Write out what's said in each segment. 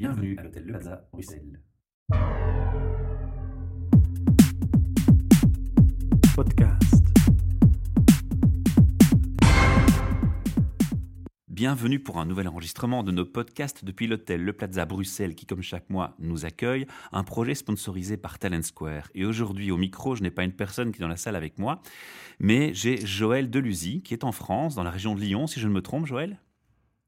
Bienvenue à l'hôtel Le Plaza, Bruxelles. Podcast. Bienvenue pour un nouvel enregistrement de nos podcasts depuis l'hôtel Le Plaza Bruxelles qui, comme chaque mois, nous accueille, un projet sponsorisé par Talent Square. Et aujourd'hui, au micro, je n'ai pas une personne qui est dans la salle avec moi, mais j'ai Joël Delusy qui est en France, dans la région de Lyon, si je ne me trompe, Joël?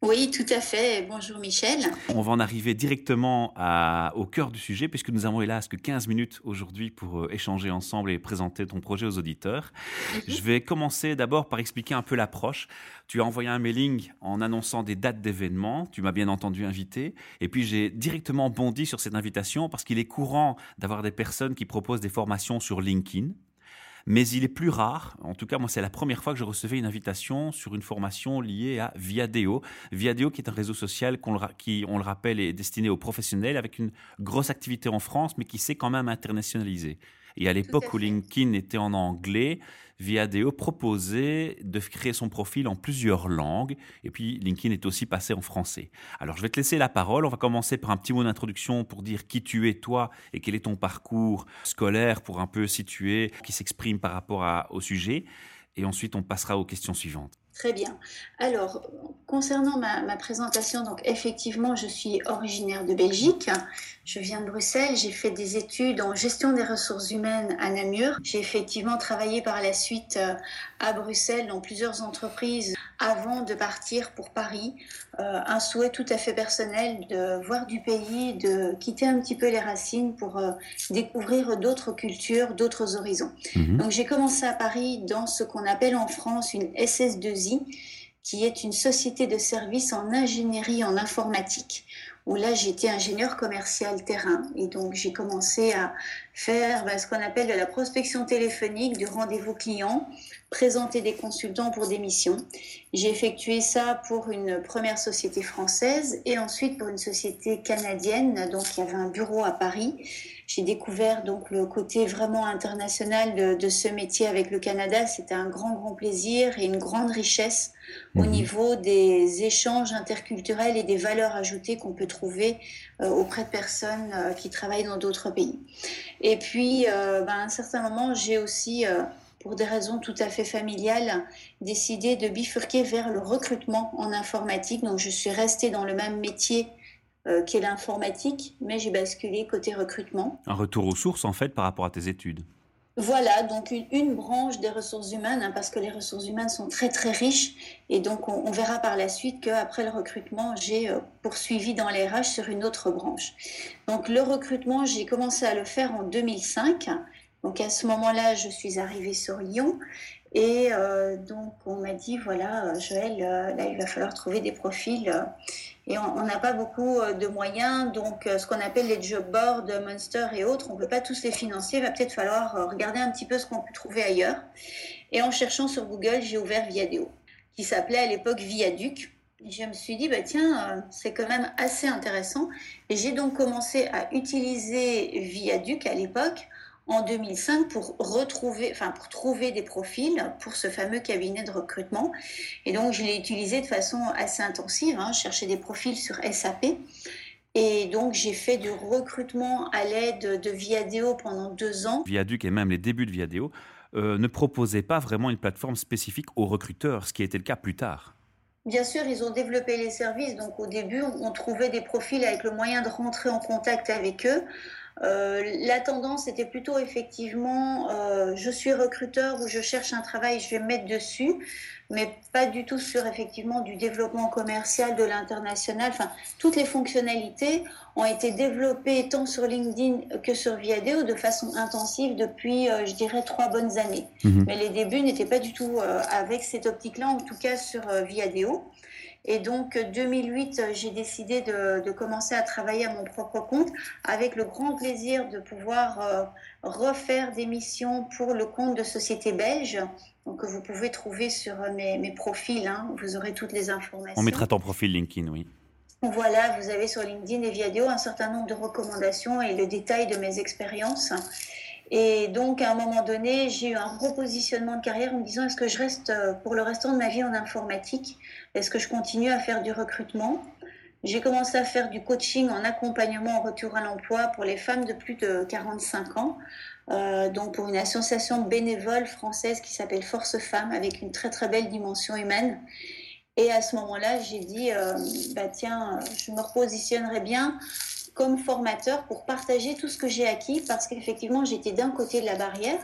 Oui, tout à fait. Bonjour Michel. On va en arriver directement à, au cœur du sujet puisque nous avons hélas que 15 minutes aujourd'hui pour euh, échanger ensemble et présenter ton projet aux auditeurs. Mhm. Je vais commencer d'abord par expliquer un peu l'approche. Tu as envoyé un mailing en annonçant des dates d'événements, tu m'as bien entendu invité, et puis j'ai directement bondi sur cette invitation parce qu'il est courant d'avoir des personnes qui proposent des formations sur LinkedIn mais il est plus rare, en tout cas moi c'est la première fois que je recevais une invitation sur une formation liée à Viadeo. Viadeo qui est un réseau social qui, on le rappelle, est destiné aux professionnels avec une grosse activité en France, mais qui s'est quand même internationalisé. Et à l'époque où LinkedIn était en anglais, Viadeo proposait de créer son profil en plusieurs langues. Et puis LinkedIn est aussi passé en français. Alors je vais te laisser la parole. On va commencer par un petit mot d'introduction pour dire qui tu es toi et quel est ton parcours scolaire pour un peu situer, qui s'exprime par rapport au sujet. Et ensuite on passera aux questions suivantes. Très bien. Alors, concernant ma, présentation, donc effectivement, je suis originaire de Belgique. Je viens de Bruxelles. J'ai fait des études en gestion des ressources humaines à Namur. J'ai effectivement travaillé par la suite euh, à Bruxelles dans plusieurs entreprises avant de partir pour Paris. Euh, un souhait tout à fait personnel de voir du pays, de quitter un petit peu les racines pour euh, découvrir d'autres cultures, d'autres horizons. Mhm. Donc j'ai commencé à Paris dans ce qu'on appelle en France une SS2I qui est une société de services en ingénierie en informatique, où là j'étais ingénieur commercial terrain. Et donc j'ai commencé à faire ben, ce qu'on appelle de la prospection téléphonique, du rendez-vous client, présenter des consultants pour des missions. J'ai effectué ça pour une première société française et ensuite pour une société canadienne, donc il y avait un bureau à Paris j'ai découvert donc le côté vraiment international de, ce métier avec le Canada. C'était un grand, grand plaisir et une grande richesse au mhm. niveau des échanges interculturels et des valeurs ajoutées qu'on peut trouver euh, auprès de personnes euh, qui travaillent dans d'autres pays. Et puis, euh, ben, à un certain moment, j'ai aussi pour des raisons tout à fait familiales, décidé de bifurquer vers le recrutement en informatique. Donc, je suis restée dans le même métier euh, qui est l'informatique, mais j'ai basculé côté recrutement. Un retour aux sources en fait par rapport à tes études. Voilà, donc une, branche des ressources humaines, hein, parce que les ressources humaines sont très très riches, et donc on, verra par la suite qu'après le recrutement, j'ai euh, poursuivi dans les RH sur une autre branche. Donc le recrutement, j'ai commencé à le faire en 2005. Donc à ce moment-là, je suis arrivée sur Lyon, et euh, donc on m'a dit voilà, Joël, là il va falloir trouver des profils et on n'a pas beaucoup euh, de moyens, donc euh, ce qu'on appelle les job boards, Monster et autres, on ne peut pas tous les financer, il va peut-être falloir euh, regarder un petit peu ce qu'on peut trouver ailleurs. Et en cherchant sur Google, j'ai ouvert Viadeo, qui s'appelait à l'époque Viaduc. Et je me suis dit, bah tiens, c'est quand même assez intéressant. Et j'ai donc commencé à utiliser Viaduc à l'époque en 2005 pour retrouver, enfin pour trouver des profils pour ce fameux cabinet de recrutement. Et donc je l'ai utilisé de façon assez intensive, hein, chercher des profils sur SAP. Et donc j'ai fait du recrutement à l'aide de Viadeo pendant deux ans. Viaduc et même les débuts de Viadeo euh, ne proposaient pas vraiment une plateforme spécifique aux recruteurs, ce qui a été le cas plus tard. Bien sûr, ils ont développé les services. Donc au début, on trouvait des profils avec le moyen de rentrer en contact avec eux. Euh, la tendance était plutôt effectivement, euh, je suis recruteur ou je cherche un travail, je vais me mettre dessus, mais pas du tout sur effectivement du développement commercial de l'international. Enfin, toutes les fonctionnalités ont été développées tant sur LinkedIn que sur Viadeo de façon intensive depuis, euh, je dirais, trois bonnes années. Mhm. Mais les débuts n'étaient pas du tout avec cette optique-là, en tout cas sur Viadeo. Et donc, 2008, j'ai décidé de, commencer à travailler à mon propre compte avec le grand plaisir de pouvoir euh, refaire des missions pour le compte de sociétés belges. Que vous pouvez trouver sur mes, profils. Hein, vous aurez toutes les informations. On mettra ton profil LinkedIn, oui. Voilà, vous avez sur LinkedIn et Viadeo un certain nombre de recommandations et le détail de mes expériences. Et donc, à un moment donné, j'ai eu un repositionnement de carrière en me disant est-ce que je reste euh, pour le restant de ma vie en informatique? Est-ce que je continue à faire du recrutement? J'ai commencé à faire du coaching en accompagnement en retour à l'emploi pour les femmes de plus de 45 ans. Euh, donc pour une association bénévole française qui s'appelle Force Femmes avec une très très belle dimension humaine. Et à ce moment-là, j'ai dit, euh, bah tiens, je me repositionnerai bien comme formateur pour partager tout ce que j'ai acquis parce qu'effectivement, j'étais d'un côté de la barrière,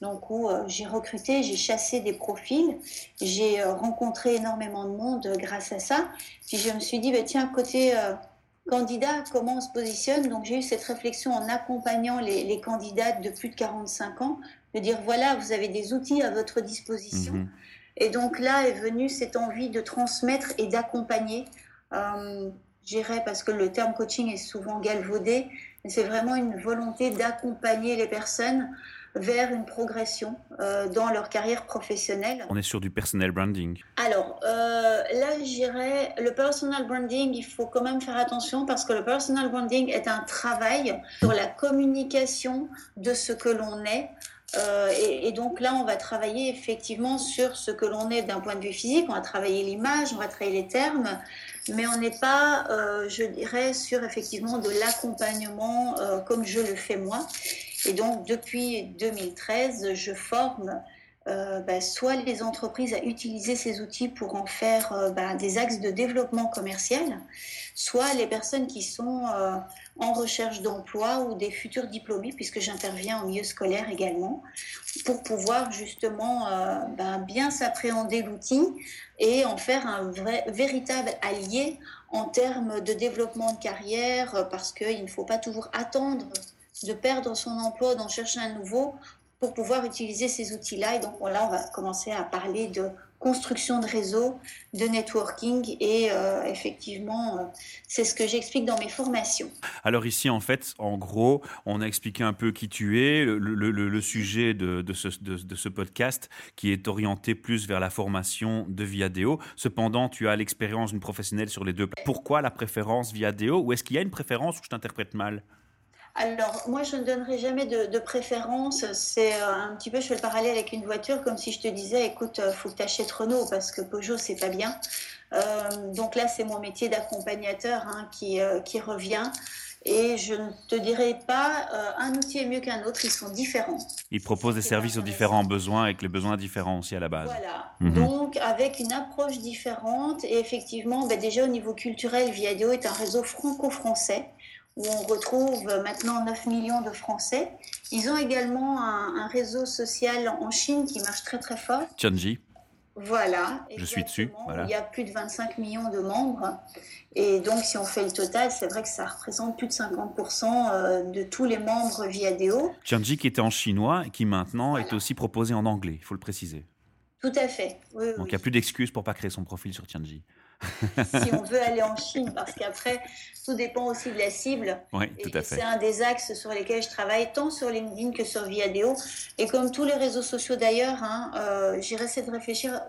donc où euh, j'ai recruté, j'ai chassé des profils, j'ai euh, rencontré énormément de monde grâce à ça. Puis je me suis dit, bah, tiens, côté candidat, comment on se positionne? Donc j'ai eu cette réflexion en accompagnant les, les, candidates de plus de 45 ans, de dire, voilà, vous avez des outils à votre disposition. Mhm. Et donc là est venue cette envie de transmettre et d'accompagner. J'irais parce que le terme coaching est souvent galvaudé, mais c'est vraiment une volonté d'accompagner les personnes vers une progression euh, dans leur carrière professionnelle. On est sur du personal branding. Alors euh, là, j'irais le personal branding, il faut quand même faire attention parce que le personal branding est un travail sur la communication de ce que l'on est euh, et, donc là, on va travailler effectivement sur ce que l'on est d'un point de vue physique, on va travailler l'image, on va travailler les termes, mais on n'est pas, euh, je dirais, sur effectivement de l'accompagnement euh, comme je le fais moi. Et donc depuis 2013, je forme bah, soit les entreprises à utiliser ces outils pour en faire bah, des axes de développement commercial, soit les personnes qui sont euh, en recherche d'emploi ou des futurs diplômés, puisque j'interviens en milieu scolaire également, pour pouvoir justement euh, ben, bien s'appréhender l'outil et en faire un vrai, véritable allié en termes de développement de carrière, parce qu'il ne faut pas toujours attendre de perdre son emploi, d'en chercher un nouveau pour pouvoir utiliser ces outils-là. Et donc là, on va commencer à parler de construction de réseau, de networking et euh, effectivement, euh, c'est ce que j'explique dans mes formations. Alors ici, en fait, en gros, on a expliqué un peu qui tu es, le, sujet de, ce, podcast qui est orienté plus vers la formation de Viadeo. Cependant, tu as l'expérience d'une professionnelle sur les deux. Pourquoi la préférence Viadeo? Ou est-ce qu'il y a une préférence ou je t'interprète mal? Alors, moi, je ne donnerai jamais de, préférence. C'est euh, un petit peu, je fais le parallèle avec une voiture, comme si je te disais, écoute, il euh, faut que tu achètes Renault parce que Peugeot, c'est pas bien. Euh, donc là, c'est mon métier d'accompagnateur hein, qui, qui revient. Et je ne te dirai pas un outil est mieux qu'un autre, ils sont différents. Ils proposent des services aux différents besoins avec les besoins différents aussi à la base. Voilà, mhm. donc avec une approche différente et effectivement, ben, déjà au niveau culturel, Viadeo est un réseau franco-français où on retrouve maintenant 9 millions de Français. Ils ont également un, réseau social en Chine qui marche très très fort. Tianji. Voilà. Je suis dessus. Il y a plus de 25 millions de membres. Et donc, si on fait le total, c'est vrai que ça représente plus de 50% euh, de tous les membres Viadeo. Tianji qui était en chinois et qui maintenant est aussi proposé en anglais, il faut le préciser. Tout à fait. donc, il n'y a plus d'excuses pour pas créer son profil sur Tianji si on veut aller en Chine, parce qu'après, tout dépend aussi de la cible. Oui, tout à fait. C'est un des axes sur lesquels je travaille, tant sur LinkedIn que sur Viadeo. Et comme tous les réseaux sociaux d'ailleurs, hein, euh, j'ai essayé de réfléchir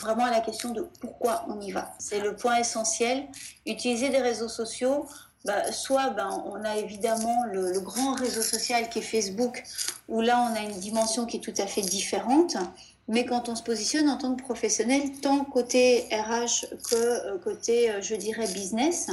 vraiment à la question de pourquoi on y va. C'est le point essentiel. Utiliser des réseaux sociaux, bah, soit ben, on a évidemment le, grand réseau social qui est Facebook, où là on a une dimension qui est tout à fait différente. Mais quand on se positionne en tant que professionnel, tant côté RH que euh, côté, euh, je dirais, business,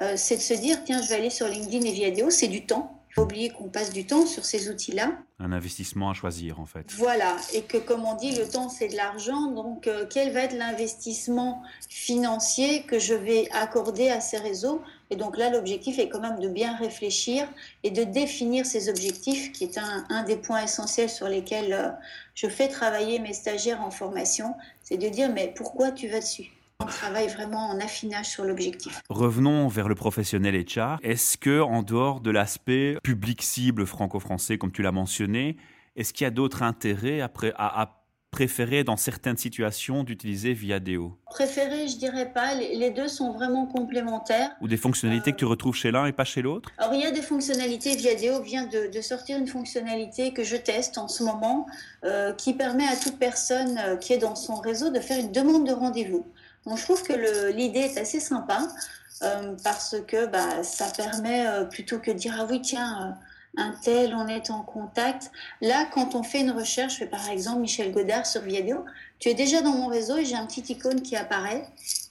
euh, c'est de se dire, tiens, je vais aller sur LinkedIn et Viadeo, c'est du temps. Il faut oublier qu'on passe du temps sur ces outils-là. Un investissement à choisir, en fait. Voilà, et que comme on dit, le temps, c'est de l'argent. Donc, quel va être l'investissement financier que je vais accorder à ces réseaux? Et donc là, l'objectif est quand même de bien réfléchir et de définir ces objectifs, qui est un, un des points essentiels sur lesquels je fais travailler mes stagiaires en formation, c'est de dire mais pourquoi tu vas dessus? On travaille vraiment en affinage sur l'objectif. Revenons vers le professionnel HR. Est-ce que, en dehors de l'aspect public cible franco-français, comme tu l'as mentionné, est-ce qu'il y a d'autres intérêts après, à, à préféré dans certaines situations d'utiliser Viadeo Préféré, je dirais pas. Les deux sont vraiment complémentaires. Ou des fonctionnalités que tu retrouves chez l'un et pas chez l'autre? Alors, il y a des fonctionnalités. Viadeo vient de, sortir une fonctionnalité que je teste en ce moment euh, qui permet à toute personne euh, qui est dans son réseau de faire une demande de rendez-vous. Donc, je trouve que l'idée est assez sympa euh, parce que bah, ça permet plutôt que de dire Ah oui, tiens un tel, on est en contact. Là, quand on fait une recherche, je fais par exemple Michel Godard sur Viadeo, tu es déjà dans mon réseau et j'ai un petit icône qui apparaît.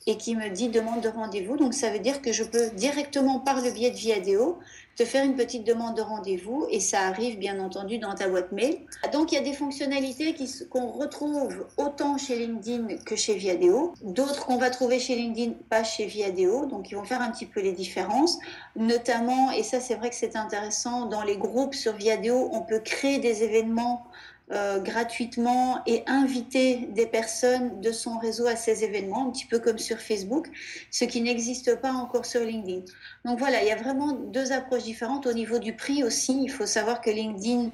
et qui me dit demande de rendez-vous. Donc ça veut dire que je peux directement par le biais de Viadeo faire une petite demande de rendez-vous et ça arrive bien entendu dans ta boîte mail. Donc il y a des fonctionnalités qu'on retrouve autant chez LinkedIn que chez Viadeo, d'autres qu'on va trouver chez LinkedIn, pas chez Viadeo, donc ils vont faire un petit peu les différences, notamment, et ça c'est vrai que c'est intéressant, dans les groupes sur Viadeo, on peut créer des événements euh, gratuitement et inviter des personnes de son réseau à ces événements, un petit peu comme sur Facebook, ce qui n'existe pas encore sur LinkedIn. Donc voilà, il y a vraiment deux approches différentes. Au niveau du prix aussi, il faut savoir que LinkedIn,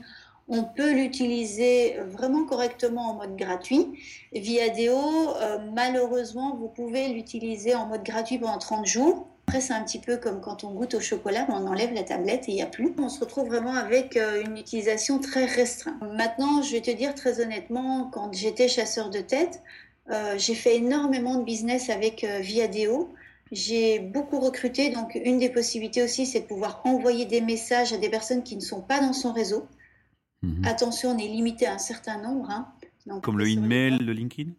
on peut l'utiliser vraiment correctement en mode gratuit. Via Deo, euh, malheureusement, vous pouvez l'utiliser en mode gratuit pendant 30 jours après, c'est un petit peu comme quand on goûte au chocolat, on enlève la tablette et il n'y a plus. On se retrouve vraiment avec euh, une utilisation très restreinte. Maintenant, je vais te dire très honnêtement, quand j'étais chasseur de tête, euh, j'ai fait énormément de business avec euh, Viadeo. J'ai beaucoup recruté, donc une des possibilités aussi, c'est de pouvoir envoyer des messages à des personnes qui ne sont pas dans son réseau. Mhm. Attention, on est limité à un certain nombre. Hein. Comme le email, le LinkedIn?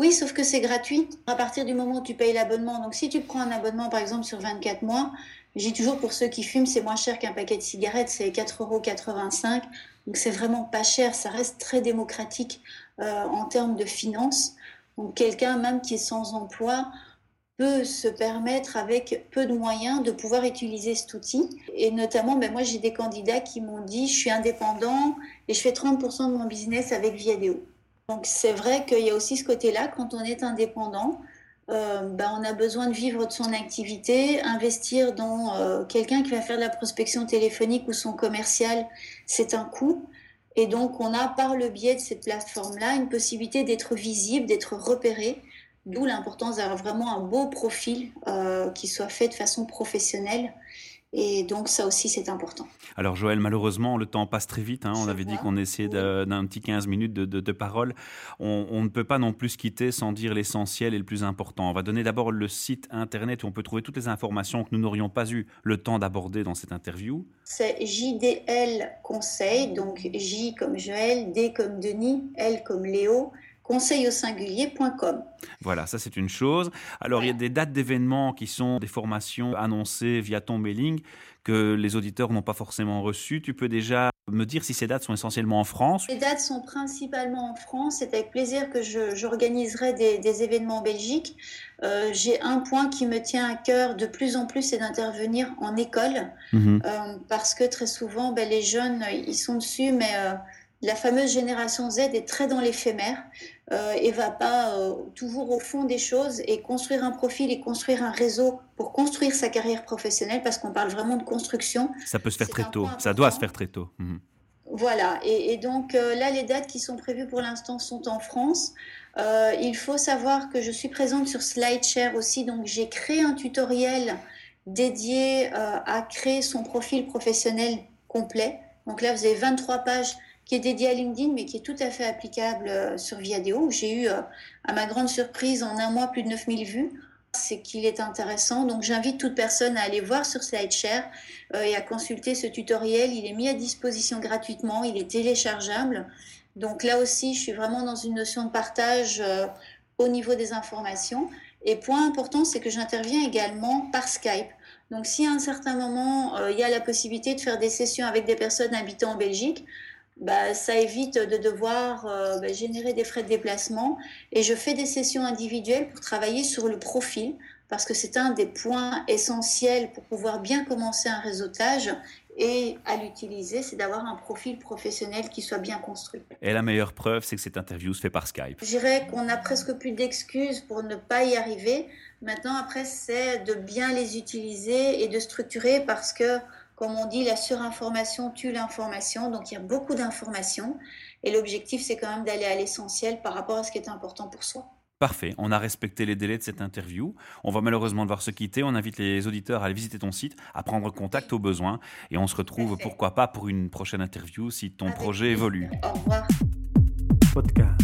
Oui, sauf que c'est gratuit à partir du moment où tu payes l'abonnement. Donc si tu prends un abonnement par exemple sur 24 mois, j'ai toujours pour ceux qui fument, c'est moins cher qu'un paquet de cigarettes, c'est 4,85 euros. Donc c'est vraiment pas cher, ça reste très démocratique euh, en termes de finances. Donc quelqu'un même qui est sans emploi peut se permettre avec peu de moyens de pouvoir utiliser cet outil. Et notamment, ben moi j'ai des candidats qui m'ont dit je suis indépendant et je fais 30% de mon business avec Viadeo. Donc c'est vrai qu'il y a aussi ce côté-là, quand on est indépendant, euh, ben, on a besoin de vivre de son activité, investir dans euh, quelqu'un qui va faire de la prospection téléphonique ou son commercial, c'est un coût. Et donc on a par le biais de cette plateforme-là une possibilité d'être visible, d'être repéré, d'où l'importance d'avoir vraiment un beau profil euh, qui soit fait de façon professionnelle et donc ça aussi c'est important. Alors Joël, malheureusement le temps passe très vite. Hein. On avait dit qu'on essayait d'un petit 15 minutes de, de, parole. On, ne peut pas non plus se quitter sans dire l'essentiel et le plus important. On va donner d'abord le site internet où on peut trouver toutes les informations que nous n'aurions pas eu le temps d'aborder dans cette interview. C'est JDL Conseil, donc J comme Joël, D comme Denis, L comme Léo conseil au singulier.com. Voilà, ça c'est une chose. Alors il y a des dates d'événements qui sont des formations annoncées via ton mailing que les auditeurs n'ont pas forcément reçues. Tu peux déjà me dire si ces dates sont essentiellement en France Les dates sont principalement en France. C'est avec plaisir que j'organiserai des, événements en Belgique. Euh, j'ai un point qui me tient à cœur de plus en plus, c'est d'intervenir en école. Mhm. Euh, parce que très souvent, ben, les jeunes, ils sont dessus, mais... Euh, la fameuse génération Z est très dans l'éphémère euh, et va pas euh, toujours au fond des choses et construire un profil et construire un réseau pour construire sa carrière professionnelle parce qu'on parle vraiment de construction. Ça peut se faire très tôt, ça doit se faire très tôt. Mhm. Voilà, et, donc euh, là, les dates qui sont prévues pour l'instant sont en France. Euh, il faut savoir que je suis présente sur SlideShare aussi, donc j'ai créé un tutoriel dédié à créer son profil professionnel complet. Donc là, vous avez 23 pages qui est dédié à LinkedIn, mais qui est tout à fait applicable euh, sur Viadeo. J'ai eu, euh, à ma grande surprise, en un mois, plus de 9000 vues. C'est qu'il est intéressant. Donc, j'invite toute personne à aller voir sur SlideShare euh, et à consulter ce tutoriel. Il est mis à disposition gratuitement. Il est téléchargeable. Donc, là aussi, je suis vraiment dans une notion de partage au niveau des informations. Et point important, c'est que j'interviens également par Skype. Donc, si à un certain moment, il y a la possibilité de faire des sessions avec des personnes habitant en Belgique, bah, ça évite de devoir euh, bah, générer des frais de déplacement. Et je fais des sessions individuelles pour travailler sur le profil, parce que c'est un des points essentiels pour pouvoir bien commencer un réseautage et à l'utiliser, c'est d'avoir un profil professionnel qui soit bien construit. Et la meilleure preuve, c'est que cette interview se fait par Skype. Je dirais qu'on a presque plus d'excuses pour ne pas y arriver. Maintenant, après, c'est de bien les utiliser et de structurer parce que comme on dit, la surinformation tue l'information, donc il y a beaucoup d'informations. Et l'objectif, c'est quand même d'aller à l'essentiel par rapport à ce qui est important pour soi. Parfait, on a respecté les délais de cette interview. On va malheureusement devoir se quitter. On invite les auditeurs à aller visiter ton site, à prendre contact au besoin. Et on se retrouve, pourquoi pas, pour une prochaine interview si ton projet évolue. Au revoir. Podcast.